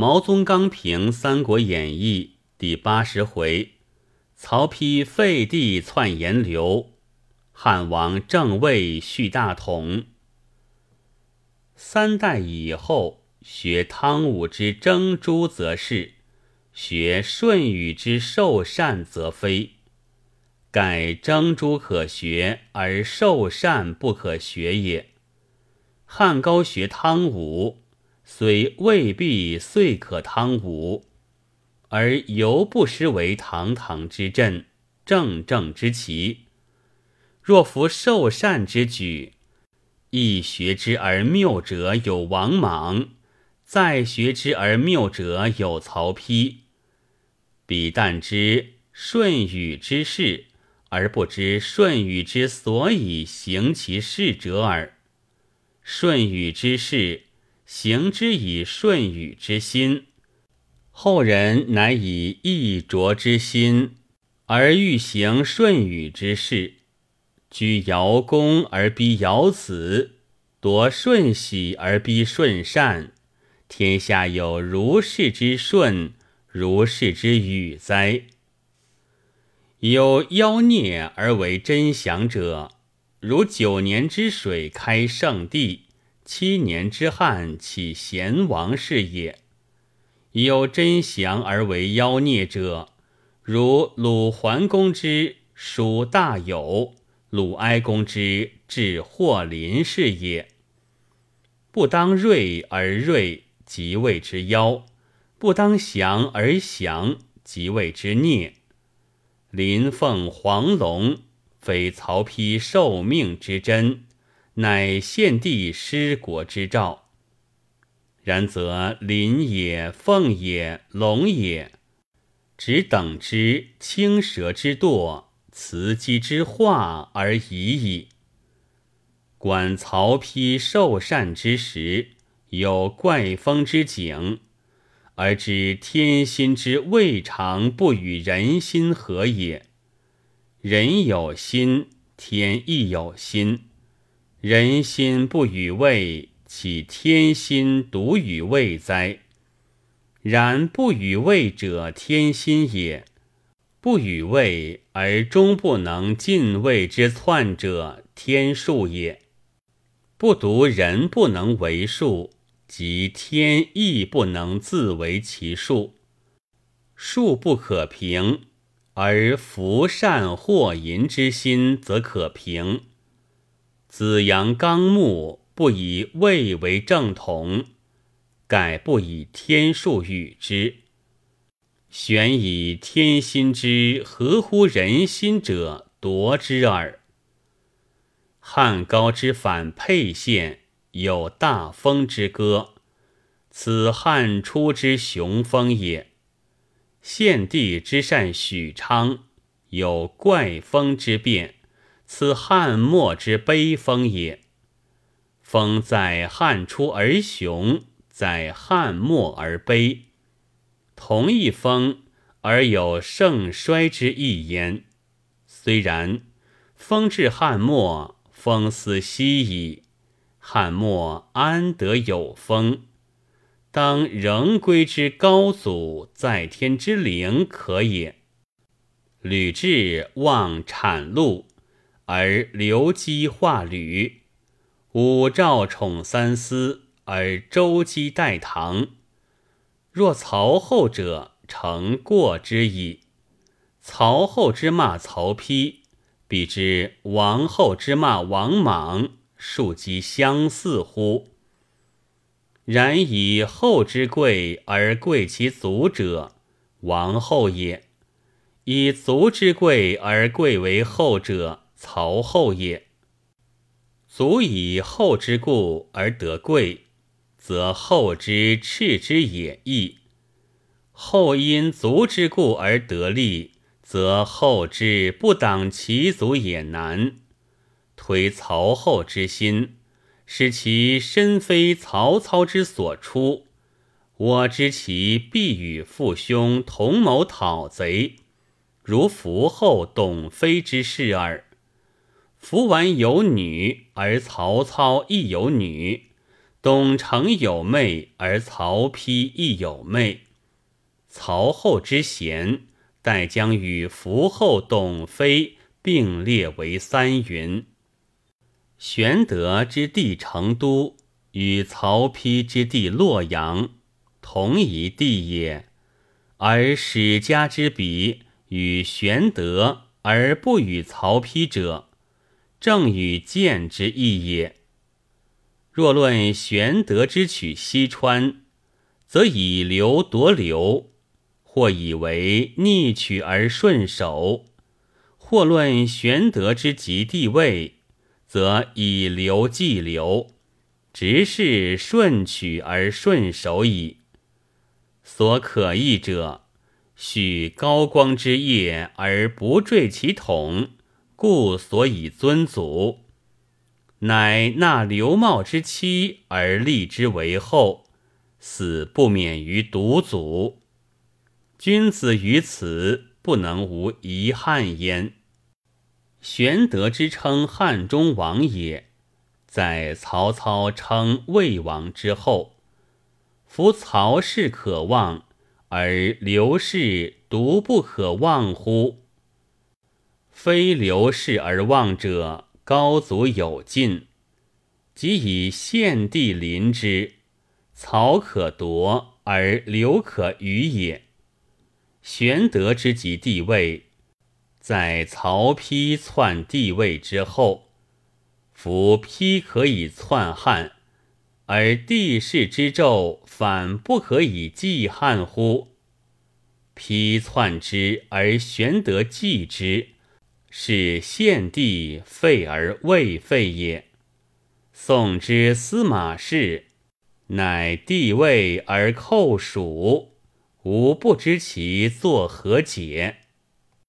毛宗刚评《三国演义》第八十回：曹丕废帝篡炎刘，汉王正位续大统。三代以后，学汤武之征诛则是，学舜禹之受禅则非。盖征诛可学，而受禅不可学也。汉高学汤武。虽未必遂可汤武，而犹不失为堂堂之阵，正正之奇。若夫受善之举，亦学之而谬者有王莽，再学之而谬者有曹丕。彼但知舜禹之事，而不知舜禹之所以行其事者耳。舜禹之事。行之以舜禹之心，后人乃以易卓之心而欲行舜禹之事，居尧公而逼尧子，夺舜喜而逼舜善，天下有如是之舜，如是之禹哉？有妖孽而为真祥者，如九年之水开圣地。七年之旱起贤王是也。有真祥而为妖孽者，如鲁桓公之属大有，鲁哀公之治霍林是也。不当锐而锐，即谓之妖；不当祥而祥，即谓之孽。麟凤黄龙，非曹丕受命之真。乃献帝失国之兆。然则麟也、凤也、龙也，只等之青蛇之堕、雌鸡之化而已矣。观曹丕受禅之时，有怪风之景，而知天心之未尝不与人心合也。人有心，天亦有心。人心不与位，岂天心独与位哉？然不与位者，天心也；不与位而终不能进位之篡者，天数也。不独人不能为数，即天亦不能自为其数。数不可平，而福善祸淫之心则可平。子阳刚木，不以位为正统，改不以天数与之，选以天心之合乎人心者夺之耳。汉高之反沛县，有大风之歌，此汉初之雄风也。献帝之善许昌，有怪风之变。此汉末之悲风也。风在汉初而雄，在汉末而悲。同一风而有盛衰之意焉。虽然，风至汉末，风思息矣。汉末安得有风？当仍归之高祖在天之灵可也。吕雉望产禄。而刘基化吕，武赵宠三司，而周姬代唐。若曹后者，成过之矣。曹后之骂曹丕，比之王后之骂王莽，庶几相似乎？然以后之贵而贵其族者，王后也；以族之贵而贵为后者。曹后也，足以后之故而得贵，则后之斥之也易；后因足之故而得利，则后之不挡其足也难。推曹后之心，使其身非曹操之所出，我知其必与父兄同谋讨贼，如伏后董妃之事耳。福完有女，而曹操亦有女，董承有妹，而曹丕亦有妹。曹后之贤，待将与伏后董妃并列为三云。玄德之地成都，与曹丕之地洛阳，同一地也。而史家之比与玄德而不与曹丕者，正与见之意也。若论玄德之取西川，则以流夺流，或以为逆取而顺守；或论玄德之及地位，则以流继流，直是顺取而顺守矣。所可议者，许高光之业而不坠其统，故所以尊祖；乃纳刘茂之妻而立之为后，死不免于独祖。君子于此不能无遗憾焉。玄德之称汉中王也，在曹操称魏王之后。夫曹氏可望，而刘氏独不可望乎？非刘氏而望者，高祖有尽，即以献帝临之，曹可夺而刘可与也。玄德之及帝位，在曹丕篡帝位之后，夫丕可以篡汉。而帝室之胄反不可以继汉乎？丕篡之而玄德继之，是献帝废而未废也。宋之司马氏，乃帝位而寇蜀，吾不知其作何解。